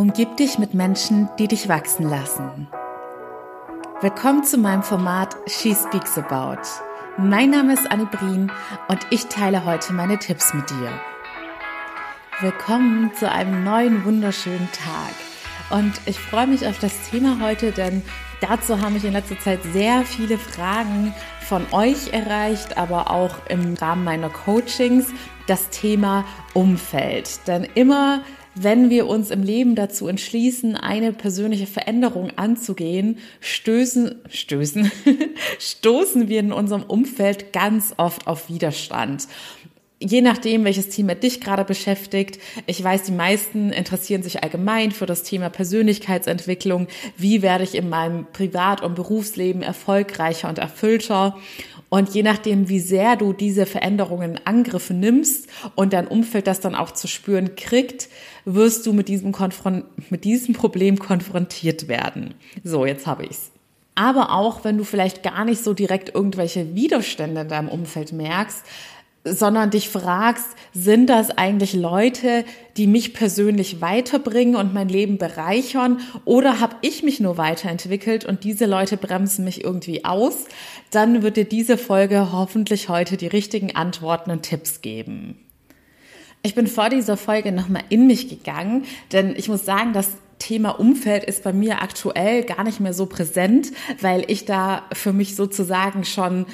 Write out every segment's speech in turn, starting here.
Umgib dich mit Menschen, die dich wachsen lassen. Willkommen zu meinem Format She Speaks About. Mein Name ist Annie Brien und ich teile heute meine Tipps mit dir. Willkommen zu einem neuen wunderschönen Tag. Und ich freue mich auf das Thema heute, denn dazu haben mich in letzter Zeit sehr viele Fragen von euch erreicht, aber auch im Rahmen meiner Coachings das Thema Umfeld. Denn immer wenn wir uns im Leben dazu entschließen, eine persönliche Veränderung anzugehen, stößen, stößen, stoßen wir in unserem Umfeld ganz oft auf Widerstand je nachdem, welches Thema dich gerade beschäftigt. Ich weiß, die meisten interessieren sich allgemein für das Thema Persönlichkeitsentwicklung. Wie werde ich in meinem Privat- und Berufsleben erfolgreicher und erfüllter? Und je nachdem, wie sehr du diese Veränderungen in Angriff nimmst und dein Umfeld das dann auch zu spüren kriegt, wirst du mit diesem, Konfron mit diesem Problem konfrontiert werden. So, jetzt habe ich's. Aber auch wenn du vielleicht gar nicht so direkt irgendwelche Widerstände in deinem Umfeld merkst, sondern dich fragst, sind das eigentlich Leute, die mich persönlich weiterbringen und mein Leben bereichern oder habe ich mich nur weiterentwickelt und diese Leute bremsen mich irgendwie aus, dann wird dir diese Folge hoffentlich heute die richtigen Antworten und Tipps geben. Ich bin vor dieser Folge nochmal in mich gegangen, denn ich muss sagen, das Thema Umfeld ist bei mir aktuell gar nicht mehr so präsent, weil ich da für mich sozusagen schon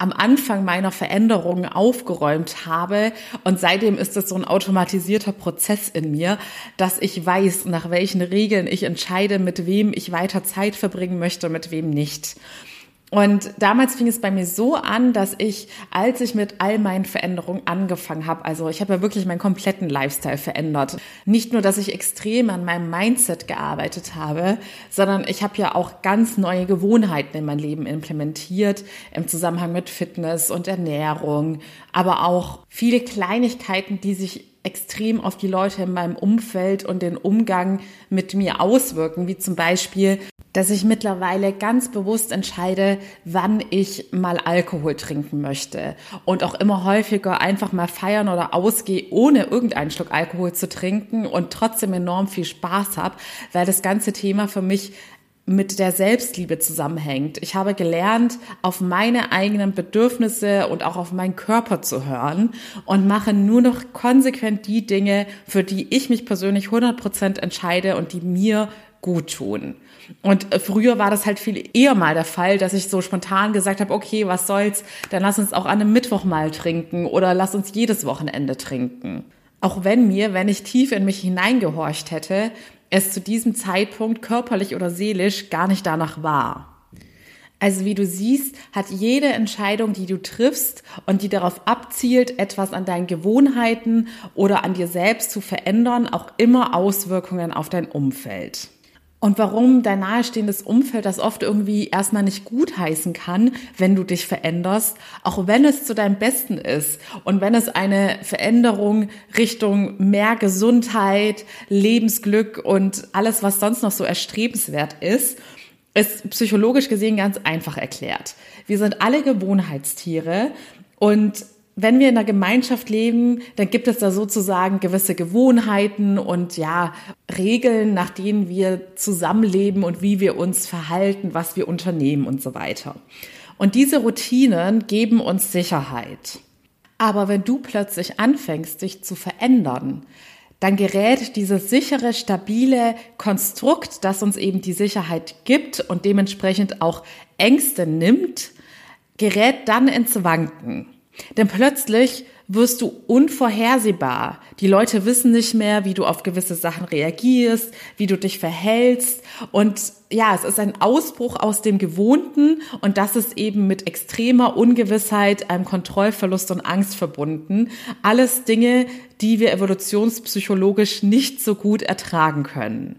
am Anfang meiner Veränderungen aufgeräumt habe. Und seitdem ist es so ein automatisierter Prozess in mir, dass ich weiß, nach welchen Regeln ich entscheide, mit wem ich weiter Zeit verbringen möchte, mit wem nicht. Und damals fing es bei mir so an, dass ich, als ich mit all meinen Veränderungen angefangen habe, also ich habe ja wirklich meinen kompletten Lifestyle verändert. Nicht nur, dass ich extrem an meinem Mindset gearbeitet habe, sondern ich habe ja auch ganz neue Gewohnheiten in mein Leben implementiert im Zusammenhang mit Fitness und Ernährung, aber auch viele Kleinigkeiten, die sich extrem auf die Leute in meinem Umfeld und den Umgang mit mir auswirken, wie zum Beispiel dass ich mittlerweile ganz bewusst entscheide, wann ich mal Alkohol trinken möchte. Und auch immer häufiger einfach mal feiern oder ausgehe, ohne irgendeinen Schluck Alkohol zu trinken und trotzdem enorm viel Spaß habe, weil das ganze Thema für mich mit der Selbstliebe zusammenhängt. Ich habe gelernt, auf meine eigenen Bedürfnisse und auch auf meinen Körper zu hören und mache nur noch konsequent die Dinge, für die ich mich persönlich 100% entscheide und die mir gut tun. Und früher war das halt viel eher mal der Fall, dass ich so spontan gesagt habe, okay, was soll's, dann lass uns auch an einem Mittwoch mal trinken oder lass uns jedes Wochenende trinken. Auch wenn mir, wenn ich tief in mich hineingehorcht hätte, es zu diesem Zeitpunkt körperlich oder seelisch gar nicht danach war. Also wie du siehst, hat jede Entscheidung, die du triffst und die darauf abzielt, etwas an deinen Gewohnheiten oder an dir selbst zu verändern, auch immer Auswirkungen auf dein Umfeld und warum dein nahestehendes Umfeld das oft irgendwie erstmal nicht gut heißen kann, wenn du dich veränderst, auch wenn es zu deinem Besten ist und wenn es eine Veränderung Richtung mehr Gesundheit, Lebensglück und alles, was sonst noch so erstrebenswert ist, ist psychologisch gesehen ganz einfach erklärt. Wir sind alle Gewohnheitstiere und wenn wir in einer Gemeinschaft leben, dann gibt es da sozusagen gewisse Gewohnheiten und ja, Regeln, nach denen wir zusammenleben und wie wir uns verhalten, was wir unternehmen und so weiter. Und diese Routinen geben uns Sicherheit. Aber wenn du plötzlich anfängst, dich zu verändern, dann gerät dieses sichere, stabile Konstrukt, das uns eben die Sicherheit gibt und dementsprechend auch Ängste nimmt, gerät dann ins Wanken. Denn plötzlich wirst du unvorhersehbar. Die Leute wissen nicht mehr, wie du auf gewisse Sachen reagierst, wie du dich verhältst. Und ja, es ist ein Ausbruch aus dem Gewohnten und das ist eben mit extremer Ungewissheit, einem Kontrollverlust und Angst verbunden. Alles Dinge, die wir evolutionspsychologisch nicht so gut ertragen können.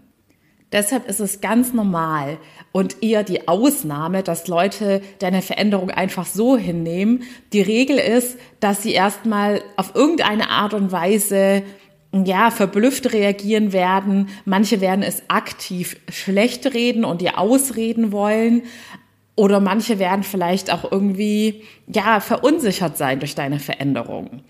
Deshalb ist es ganz normal und eher die Ausnahme, dass Leute deine Veränderung einfach so hinnehmen. Die Regel ist, dass sie erstmal auf irgendeine Art und Weise ja, verblüfft reagieren werden. Manche werden es aktiv schlecht reden und dir ausreden wollen. Oder manche werden vielleicht auch irgendwie, ja, verunsichert sein durch deine Veränderung.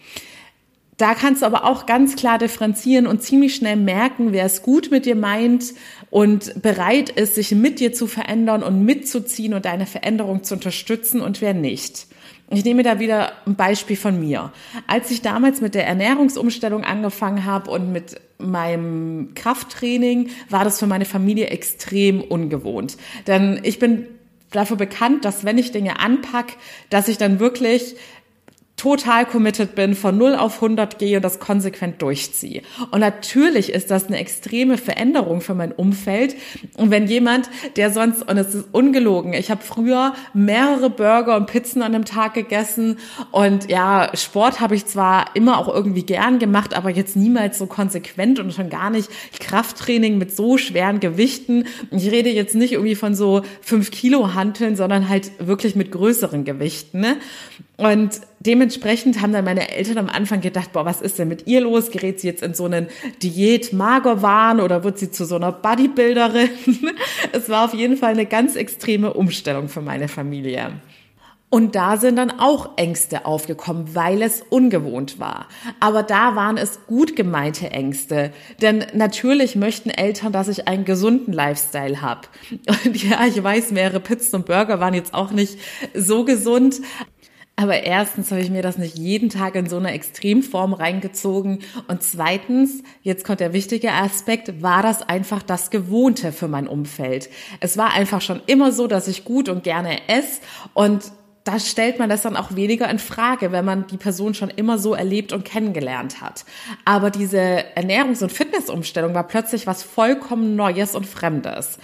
Da kannst du aber auch ganz klar differenzieren und ziemlich schnell merken, wer es gut mit dir meint und bereit ist, sich mit dir zu verändern und mitzuziehen und deine Veränderung zu unterstützen und wer nicht. Ich nehme da wieder ein Beispiel von mir. Als ich damals mit der Ernährungsumstellung angefangen habe und mit meinem Krafttraining, war das für meine Familie extrem ungewohnt. Denn ich bin dafür bekannt, dass wenn ich Dinge anpack, dass ich dann wirklich total committed bin, von 0 auf 100 gehe und das konsequent durchziehe. Und natürlich ist das eine extreme Veränderung für mein Umfeld. Und wenn jemand, der sonst, und es ist ungelogen, ich habe früher mehrere Burger und Pizzen an einem Tag gegessen und ja, Sport habe ich zwar immer auch irgendwie gern gemacht, aber jetzt niemals so konsequent und schon gar nicht Krafttraining mit so schweren Gewichten. Ich rede jetzt nicht irgendwie von so 5 Kilo Hanteln, sondern halt wirklich mit größeren Gewichten. Ne? Und dementsprechend haben dann meine Eltern am Anfang gedacht, boah, was ist denn mit ihr los? Gerät sie jetzt in so einen Diät-Magerwahn oder wird sie zu so einer Bodybuilderin? es war auf jeden Fall eine ganz extreme Umstellung für meine Familie. Und da sind dann auch Ängste aufgekommen, weil es ungewohnt war. Aber da waren es gut gemeinte Ängste. Denn natürlich möchten Eltern, dass ich einen gesunden Lifestyle habe. Und ja, ich weiß, mehrere Pizzen und Burger waren jetzt auch nicht so gesund. Aber erstens habe ich mir das nicht jeden Tag in so einer Extremform reingezogen. Und zweitens, jetzt kommt der wichtige Aspekt, war das einfach das Gewohnte für mein Umfeld. Es war einfach schon immer so, dass ich gut und gerne esse und da stellt man das dann auch weniger in Frage, wenn man die Person schon immer so erlebt und kennengelernt hat. Aber diese Ernährungs- und Fitnessumstellung war plötzlich was vollkommen Neues und Fremdes.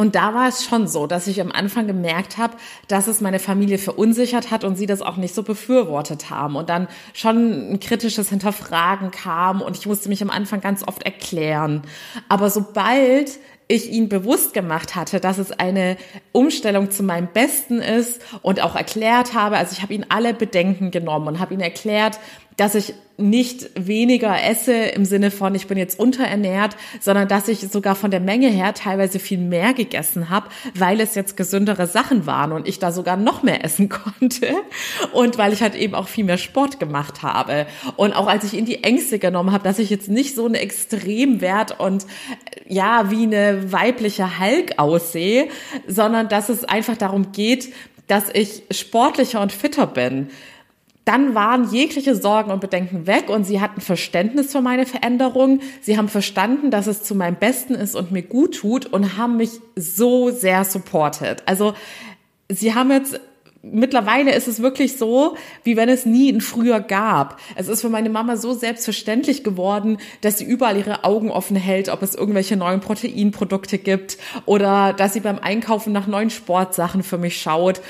Und da war es schon so, dass ich am Anfang gemerkt habe, dass es meine Familie verunsichert hat und sie das auch nicht so befürwortet haben. Und dann schon ein kritisches Hinterfragen kam und ich musste mich am Anfang ganz oft erklären. Aber sobald ich ihnen bewusst gemacht hatte, dass es eine Umstellung zu meinem Besten ist und auch erklärt habe, also ich habe ihnen alle Bedenken genommen und habe ihnen erklärt, dass ich nicht weniger esse im Sinne von, ich bin jetzt unterernährt, sondern dass ich sogar von der Menge her teilweise viel mehr gegessen habe, weil es jetzt gesündere Sachen waren und ich da sogar noch mehr essen konnte und weil ich halt eben auch viel mehr Sport gemacht habe. Und auch als ich in die Ängste genommen habe, dass ich jetzt nicht so eine Extremwert und ja, wie eine weibliche Hulk aussehe, sondern dass es einfach darum geht, dass ich sportlicher und fitter bin dann waren jegliche Sorgen und Bedenken weg und sie hatten Verständnis für meine Veränderung. Sie haben verstanden, dass es zu meinem Besten ist und mir gut tut und haben mich so sehr supported. Also sie haben jetzt mittlerweile ist es wirklich so, wie wenn es nie ein Früher gab. Es ist für meine Mama so selbstverständlich geworden, dass sie überall ihre Augen offen hält, ob es irgendwelche neuen Proteinprodukte gibt oder dass sie beim Einkaufen nach neuen Sportsachen für mich schaut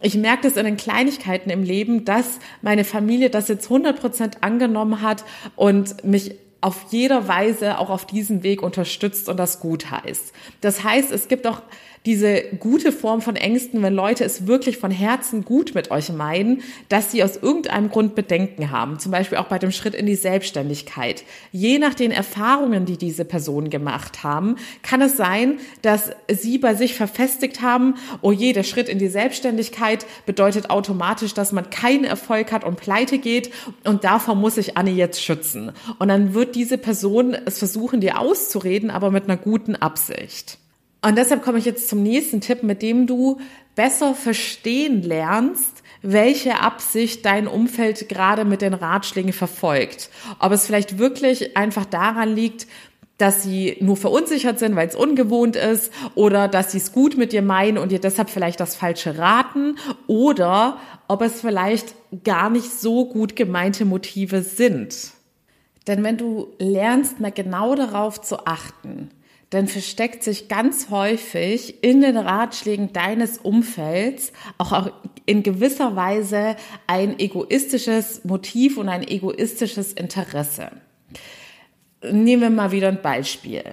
ich merke das in den Kleinigkeiten im Leben, dass meine Familie das jetzt 100 Prozent angenommen hat und mich auf jeder Weise auch auf diesem Weg unterstützt und das gut heißt. Das heißt, es gibt auch diese gute Form von Ängsten, wenn Leute es wirklich von Herzen gut mit euch meinen, dass sie aus irgendeinem Grund Bedenken haben. Zum Beispiel auch bei dem Schritt in die Selbstständigkeit. Je nach den Erfahrungen, die diese Personen gemacht haben, kann es sein, dass sie bei sich verfestigt haben, oh je, der Schritt in die Selbstständigkeit bedeutet automatisch, dass man keinen Erfolg hat und pleite geht und davor muss sich Anne jetzt schützen. Und dann wird diese Person es versuchen, dir auszureden, aber mit einer guten Absicht. Und deshalb komme ich jetzt zum nächsten Tipp, mit dem du besser verstehen lernst, welche Absicht dein Umfeld gerade mit den Ratschlägen verfolgt. Ob es vielleicht wirklich einfach daran liegt, dass sie nur verunsichert sind, weil es ungewohnt ist, oder dass sie es gut mit dir meinen und dir deshalb vielleicht das Falsche raten, oder ob es vielleicht gar nicht so gut gemeinte Motive sind. Denn wenn du lernst, mal genau darauf zu achten, dann versteckt sich ganz häufig in den Ratschlägen deines Umfelds auch in gewisser Weise ein egoistisches Motiv und ein egoistisches Interesse. Nehmen wir mal wieder ein Beispiel.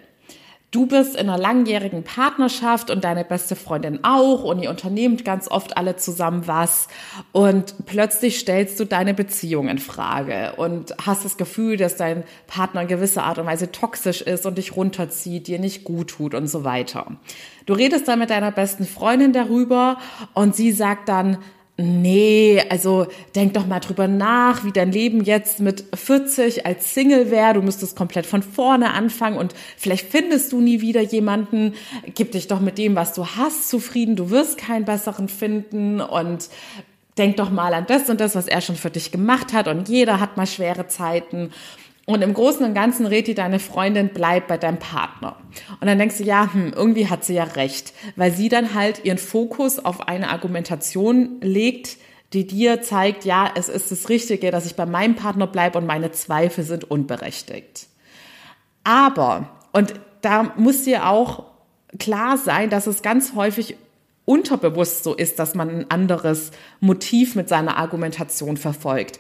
Du bist in einer langjährigen Partnerschaft und deine beste Freundin auch und ihr unternehmt ganz oft alle zusammen was und plötzlich stellst du deine Beziehung in Frage und hast das Gefühl, dass dein Partner in gewisser Art und Weise toxisch ist und dich runterzieht, dir nicht gut tut und so weiter. Du redest dann mit deiner besten Freundin darüber und sie sagt dann, nee, also denk doch mal drüber nach, wie dein Leben jetzt mit 40 als Single wäre. Du müsstest komplett von vorne anfangen und vielleicht findest du nie wieder jemanden. Gib dich doch mit dem, was du hast, zufrieden. Du wirst keinen besseren finden und denk doch mal an das und das, was er schon für dich gemacht hat. Und jeder hat mal schwere Zeiten. Und im Großen und Ganzen rät dir deine Freundin, bleib bei deinem Partner. Und dann denkst du, ja, hm, irgendwie hat sie ja recht, weil sie dann halt ihren Fokus auf eine Argumentation legt, die dir zeigt, ja, es ist das Richtige, dass ich bei meinem Partner bleibe und meine Zweifel sind unberechtigt. Aber, und da muss dir auch klar sein, dass es ganz häufig unterbewusst so ist, dass man ein anderes Motiv mit seiner Argumentation verfolgt.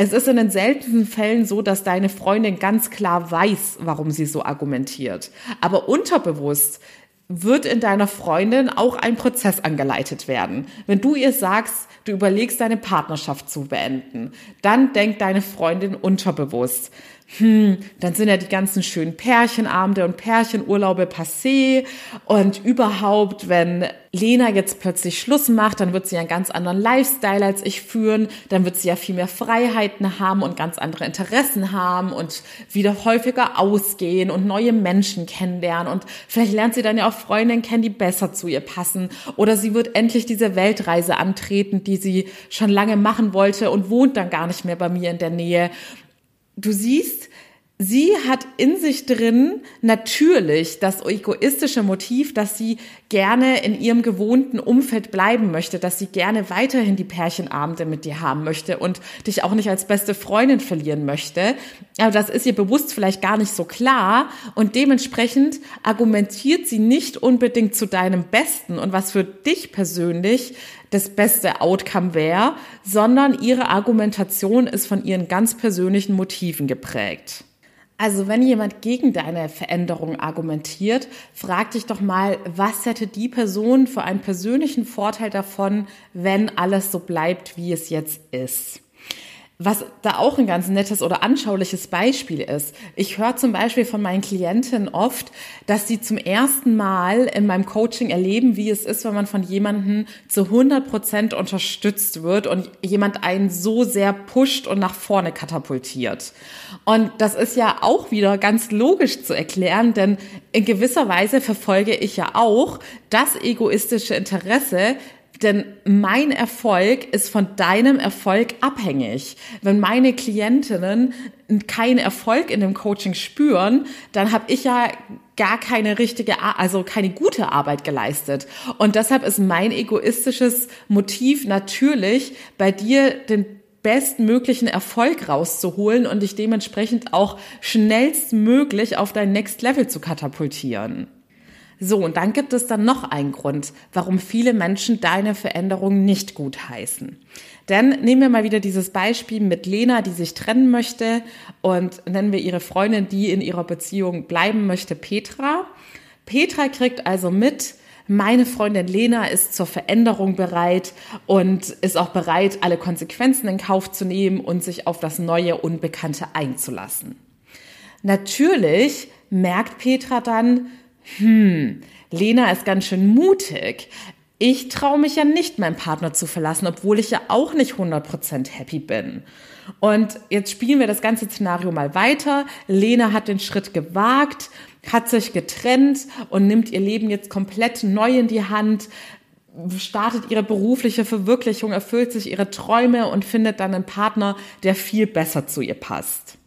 Es ist in den seltensten Fällen so, dass deine Freundin ganz klar weiß, warum sie so argumentiert. Aber unterbewusst wird in deiner Freundin auch ein Prozess angeleitet werden. Wenn du ihr sagst, du überlegst deine Partnerschaft zu beenden, dann denkt deine Freundin unterbewusst, hm, dann sind ja die ganzen schönen Pärchenabende und Pärchenurlaube passé. Und überhaupt, wenn Lena jetzt plötzlich Schluss macht, dann wird sie einen ganz anderen Lifestyle als ich führen, dann wird sie ja viel mehr Freiheiten haben und ganz andere Interessen haben und wieder häufiger ausgehen und neue Menschen kennenlernen. Und vielleicht lernt sie dann ja auch Freundinnen kennen, die besser zu ihr passen. Oder sie wird endlich diese Weltreise antreten, die sie schon lange machen wollte und wohnt dann gar nicht mehr bei mir in der Nähe du siehst, sie hat in sich drin natürlich das egoistische Motiv, dass sie gerne in ihrem gewohnten Umfeld bleiben möchte, dass sie gerne weiterhin die Pärchenabende mit dir haben möchte und dich auch nicht als beste Freundin verlieren möchte. Aber das ist ihr bewusst vielleicht gar nicht so klar und dementsprechend argumentiert sie nicht unbedingt zu deinem Besten und was für dich persönlich das beste Outcome wäre, sondern ihre Argumentation ist von ihren ganz persönlichen Motiven geprägt. Also wenn jemand gegen deine Veränderung argumentiert, frag dich doch mal, was hätte die Person für einen persönlichen Vorteil davon, wenn alles so bleibt, wie es jetzt ist. Was da auch ein ganz nettes oder anschauliches Beispiel ist. Ich höre zum Beispiel von meinen Klientinnen oft, dass sie zum ersten Mal in meinem Coaching erleben, wie es ist, wenn man von jemandem zu 100 Prozent unterstützt wird und jemand einen so sehr pusht und nach vorne katapultiert. Und das ist ja auch wieder ganz logisch zu erklären, denn in gewisser Weise verfolge ich ja auch das egoistische Interesse, denn mein Erfolg ist von deinem Erfolg abhängig. Wenn meine Klientinnen keinen Erfolg in dem Coaching spüren, dann habe ich ja gar keine richtige, also keine gute Arbeit geleistet. Und deshalb ist mein egoistisches Motiv natürlich, bei dir den bestmöglichen Erfolg rauszuholen und dich dementsprechend auch schnellstmöglich auf dein Next Level zu katapultieren. So, und dann gibt es dann noch einen Grund, warum viele Menschen deine Veränderung nicht gut heißen. Denn nehmen wir mal wieder dieses Beispiel mit Lena, die sich trennen möchte und nennen wir ihre Freundin, die in ihrer Beziehung bleiben möchte, Petra. Petra kriegt also mit, meine Freundin Lena ist zur Veränderung bereit und ist auch bereit, alle Konsequenzen in Kauf zu nehmen und sich auf das neue Unbekannte einzulassen. Natürlich merkt Petra dann, hm, Lena ist ganz schön mutig. Ich traue mich ja nicht, meinen Partner zu verlassen, obwohl ich ja auch nicht 100% happy bin. Und jetzt spielen wir das ganze Szenario mal weiter. Lena hat den Schritt gewagt, hat sich getrennt und nimmt ihr Leben jetzt komplett neu in die Hand, startet ihre berufliche Verwirklichung, erfüllt sich ihre Träume und findet dann einen Partner, der viel besser zu ihr passt.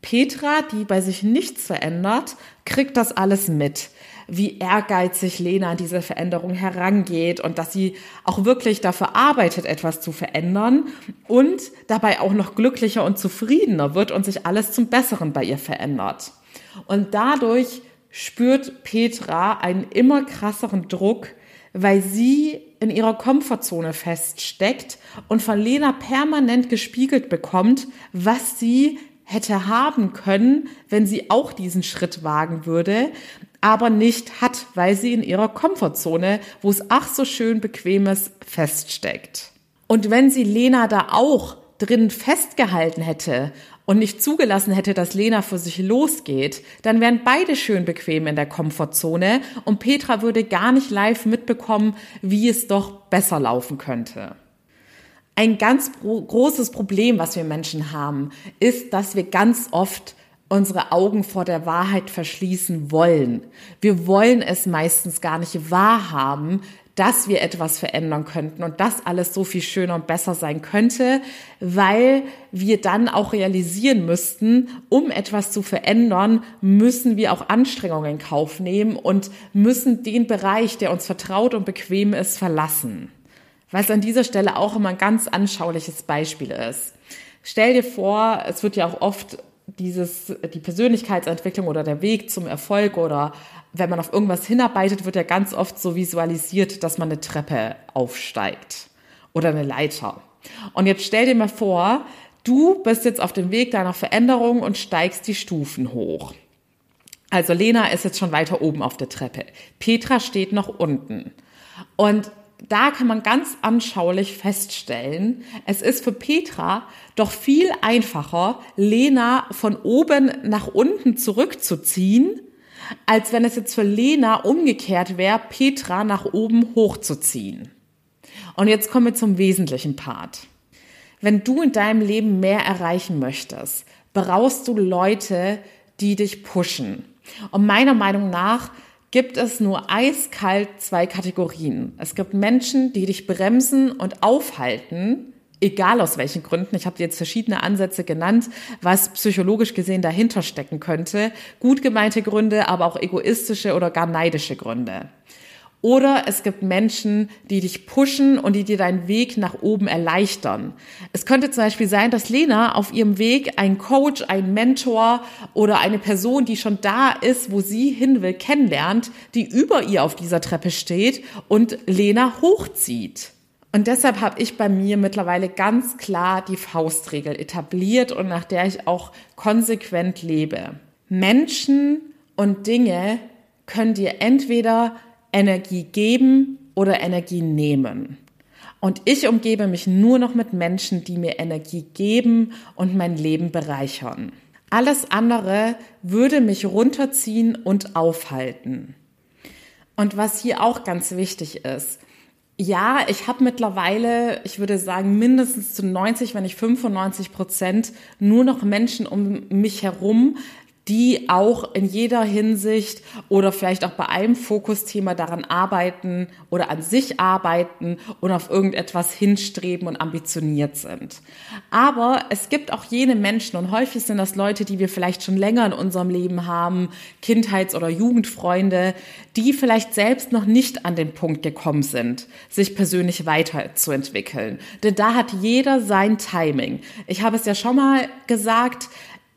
Petra, die bei sich nichts verändert, kriegt das alles mit wie ehrgeizig Lena an diese Veränderung herangeht und dass sie auch wirklich dafür arbeitet, etwas zu verändern und dabei auch noch glücklicher und zufriedener wird und sich alles zum Besseren bei ihr verändert. Und dadurch spürt Petra einen immer krasseren Druck, weil sie in ihrer Komfortzone feststeckt und von Lena permanent gespiegelt bekommt, was sie hätte haben können, wenn sie auch diesen Schritt wagen würde, aber nicht hat, weil sie in ihrer Komfortzone, wo es ach so schön bequem ist, feststeckt. Und wenn sie Lena da auch drin festgehalten hätte und nicht zugelassen hätte, dass Lena für sich losgeht, dann wären beide schön bequem in der Komfortzone und Petra würde gar nicht live mitbekommen, wie es doch besser laufen könnte. Ein ganz großes Problem, was wir Menschen haben, ist, dass wir ganz oft unsere Augen vor der Wahrheit verschließen wollen. Wir wollen es meistens gar nicht wahrhaben, dass wir etwas verändern könnten und dass alles so viel schöner und besser sein könnte, weil wir dann auch realisieren müssten, um etwas zu verändern, müssen wir auch Anstrengungen in Kauf nehmen und müssen den Bereich, der uns vertraut und bequem ist, verlassen. Was an dieser Stelle auch immer ein ganz anschauliches Beispiel ist. Stell dir vor, es wird ja auch oft dieses, die Persönlichkeitsentwicklung oder der Weg zum Erfolg oder wenn man auf irgendwas hinarbeitet, wird ja ganz oft so visualisiert, dass man eine Treppe aufsteigt oder eine Leiter. Und jetzt stell dir mal vor, du bist jetzt auf dem Weg deiner Veränderung und steigst die Stufen hoch. Also Lena ist jetzt schon weiter oben auf der Treppe. Petra steht noch unten. Und da kann man ganz anschaulich feststellen, es ist für Petra doch viel einfacher, Lena von oben nach unten zurückzuziehen, als wenn es jetzt für Lena umgekehrt wäre, Petra nach oben hochzuziehen. Und jetzt kommen wir zum wesentlichen Part. Wenn du in deinem Leben mehr erreichen möchtest, brauchst du Leute, die dich pushen. Und meiner Meinung nach gibt es nur eiskalt zwei Kategorien. Es gibt Menschen, die dich bremsen und aufhalten, egal aus welchen Gründen. Ich habe jetzt verschiedene Ansätze genannt, was psychologisch gesehen dahinter stecken könnte. Gut gemeinte Gründe, aber auch egoistische oder gar neidische Gründe. Oder es gibt Menschen, die dich pushen und die dir deinen Weg nach oben erleichtern. Es könnte zum Beispiel sein, dass Lena auf ihrem Weg einen Coach, einen Mentor oder eine Person, die schon da ist, wo sie hin will, kennenlernt, die über ihr auf dieser Treppe steht und Lena hochzieht. Und deshalb habe ich bei mir mittlerweile ganz klar die Faustregel etabliert und nach der ich auch konsequent lebe. Menschen und Dinge können dir entweder Energie geben oder Energie nehmen. Und ich umgebe mich nur noch mit Menschen, die mir Energie geben und mein Leben bereichern. Alles andere würde mich runterziehen und aufhalten. Und was hier auch ganz wichtig ist, ja, ich habe mittlerweile, ich würde sagen, mindestens zu 90, wenn nicht 95 Prozent nur noch Menschen um mich herum, die auch in jeder Hinsicht oder vielleicht auch bei einem Fokusthema daran arbeiten oder an sich arbeiten und auf irgendetwas hinstreben und ambitioniert sind. Aber es gibt auch jene Menschen und häufig sind das Leute, die wir vielleicht schon länger in unserem Leben haben, Kindheits- oder Jugendfreunde, die vielleicht selbst noch nicht an den Punkt gekommen sind, sich persönlich weiterzuentwickeln. Denn da hat jeder sein Timing. Ich habe es ja schon mal gesagt,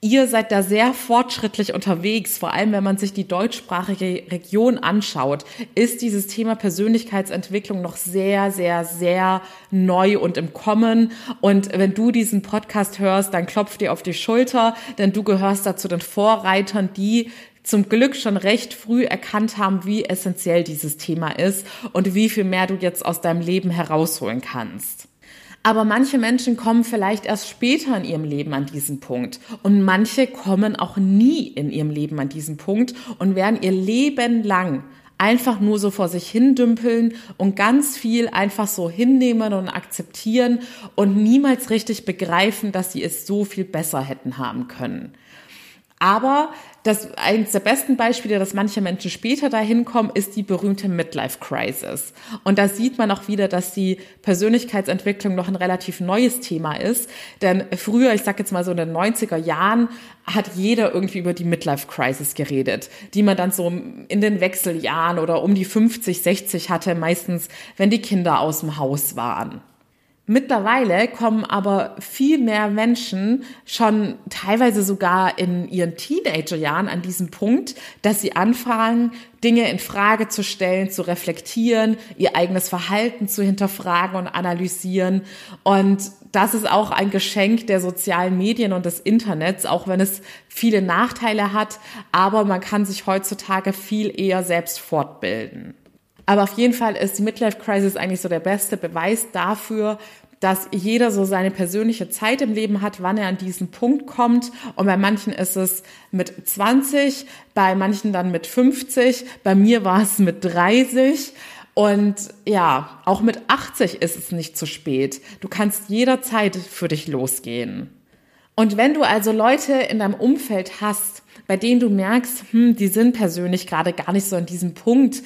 Ihr seid da sehr fortschrittlich unterwegs, vor allem wenn man sich die deutschsprachige Region anschaut, ist dieses Thema Persönlichkeitsentwicklung noch sehr, sehr, sehr neu und im Kommen. Und wenn du diesen Podcast hörst, dann klopft dir auf die Schulter, denn du gehörst dazu den Vorreitern, die zum Glück schon recht früh erkannt haben, wie essentiell dieses Thema ist und wie viel mehr du jetzt aus deinem Leben herausholen kannst. Aber manche Menschen kommen vielleicht erst später in ihrem Leben an diesen Punkt. Und manche kommen auch nie in ihrem Leben an diesen Punkt und werden ihr Leben lang einfach nur so vor sich hindümpeln und ganz viel einfach so hinnehmen und akzeptieren und niemals richtig begreifen, dass sie es so viel besser hätten haben können. Aber das eines der besten Beispiele, dass manche Menschen später dahin kommen, ist die berühmte Midlife Crisis. Und da sieht man auch wieder, dass die Persönlichkeitsentwicklung noch ein relativ neues Thema ist. Denn früher, ich sag jetzt mal so in den 90er Jahren, hat jeder irgendwie über die Midlife Crisis geredet, die man dann so in den Wechseljahren oder um die 50, 60 hatte, meistens, wenn die Kinder aus dem Haus waren. Mittlerweile kommen aber viel mehr Menschen schon teilweise sogar in ihren Teenagerjahren an diesen Punkt, dass sie anfangen, Dinge in Frage zu stellen, zu reflektieren, ihr eigenes Verhalten zu hinterfragen und analysieren. Und das ist auch ein Geschenk der sozialen Medien und des Internets, auch wenn es viele Nachteile hat. Aber man kann sich heutzutage viel eher selbst fortbilden. Aber auf jeden Fall ist die Midlife Crisis eigentlich so der beste Beweis dafür, dass jeder so seine persönliche Zeit im Leben hat, wann er an diesen Punkt kommt. Und bei manchen ist es mit 20, bei manchen dann mit 50, bei mir war es mit 30. Und ja, auch mit 80 ist es nicht zu spät. Du kannst jederzeit für dich losgehen. Und wenn du also Leute in deinem Umfeld hast, bei denen du merkst, hm, die sind persönlich gerade gar nicht so an diesem Punkt,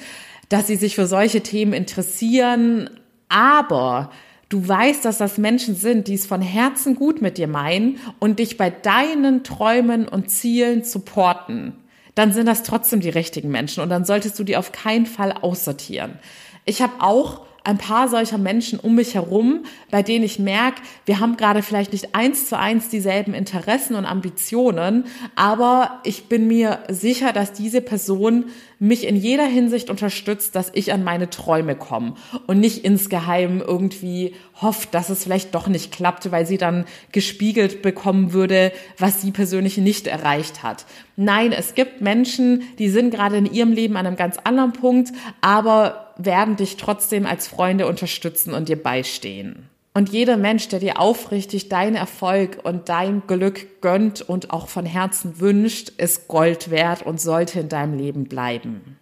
dass sie sich für solche Themen interessieren, aber du weißt, dass das Menschen sind, die es von Herzen gut mit dir meinen und dich bei deinen Träumen und Zielen supporten, dann sind das trotzdem die richtigen Menschen und dann solltest du die auf keinen Fall aussortieren. Ich habe auch ein paar solcher Menschen um mich herum, bei denen ich merke, wir haben gerade vielleicht nicht eins zu eins dieselben Interessen und Ambitionen, aber ich bin mir sicher, dass diese Person mich in jeder Hinsicht unterstützt, dass ich an meine Träume komme und nicht insgeheim irgendwie hofft, dass es vielleicht doch nicht klappt, weil sie dann gespiegelt bekommen würde, was sie persönlich nicht erreicht hat. Nein, es gibt Menschen, die sind gerade in ihrem Leben an einem ganz anderen Punkt, aber werden dich trotzdem als Freunde unterstützen und dir beistehen. Und jeder Mensch, der dir aufrichtig deinen Erfolg und dein Glück gönnt und auch von Herzen wünscht, ist Gold wert und sollte in deinem Leben bleiben.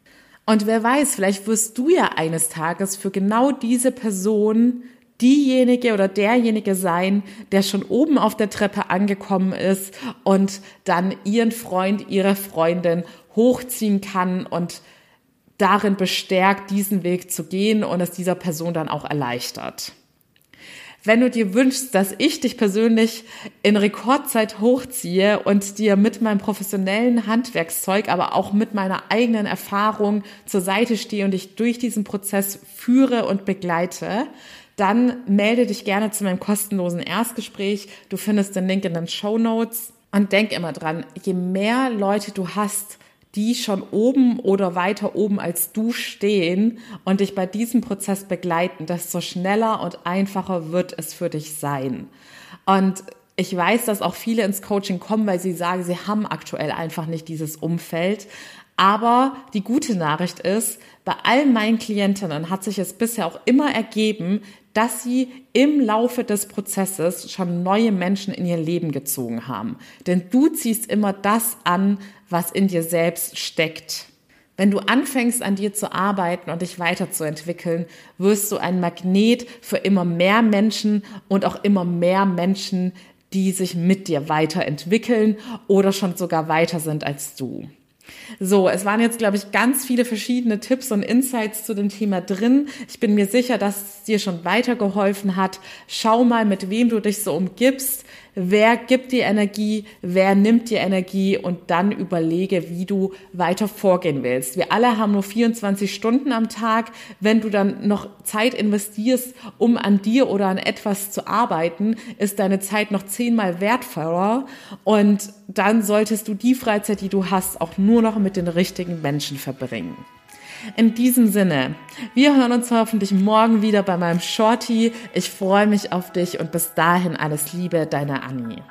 Und wer weiß, vielleicht wirst du ja eines Tages für genau diese Person diejenige oder derjenige sein, der schon oben auf der Treppe angekommen ist und dann ihren Freund, ihre Freundin hochziehen kann und darin bestärkt, diesen Weg zu gehen und es dieser Person dann auch erleichtert. Wenn du dir wünschst, dass ich dich persönlich in Rekordzeit hochziehe und dir mit meinem professionellen Handwerkszeug, aber auch mit meiner eigenen Erfahrung zur Seite stehe und dich durch diesen Prozess führe und begleite, dann melde dich gerne zu meinem kostenlosen Erstgespräch. Du findest den Link in den Show Notes. Und denk immer dran, je mehr Leute du hast, die schon oben oder weiter oben als du stehen und dich bei diesem Prozess begleiten, desto schneller und einfacher wird es für dich sein. Und ich weiß, dass auch viele ins Coaching kommen, weil sie sagen, sie haben aktuell einfach nicht dieses Umfeld. Aber die gute Nachricht ist, bei allen meinen Klientinnen hat sich es bisher auch immer ergeben, dass sie im Laufe des Prozesses schon neue Menschen in ihr Leben gezogen haben. Denn du ziehst immer das an, was in dir selbst steckt. Wenn du anfängst an dir zu arbeiten und dich weiterzuentwickeln, wirst du ein Magnet für immer mehr Menschen und auch immer mehr Menschen, die sich mit dir weiterentwickeln oder schon sogar weiter sind als du. So, es waren jetzt, glaube ich, ganz viele verschiedene Tipps und Insights zu dem Thema drin. Ich bin mir sicher, dass es dir schon weitergeholfen hat. Schau mal, mit wem du dich so umgibst wer gibt dir Energie, wer nimmt dir Energie und dann überlege, wie du weiter vorgehen willst. Wir alle haben nur 24 Stunden am Tag. Wenn du dann noch Zeit investierst, um an dir oder an etwas zu arbeiten, ist deine Zeit noch zehnmal wertvoller und dann solltest du die Freizeit, die du hast, auch nur noch mit den richtigen Menschen verbringen. In diesem Sinne, wir hören uns hoffentlich morgen wieder bei meinem Shorty. Ich freue mich auf dich und bis dahin alles Liebe, deine Annie.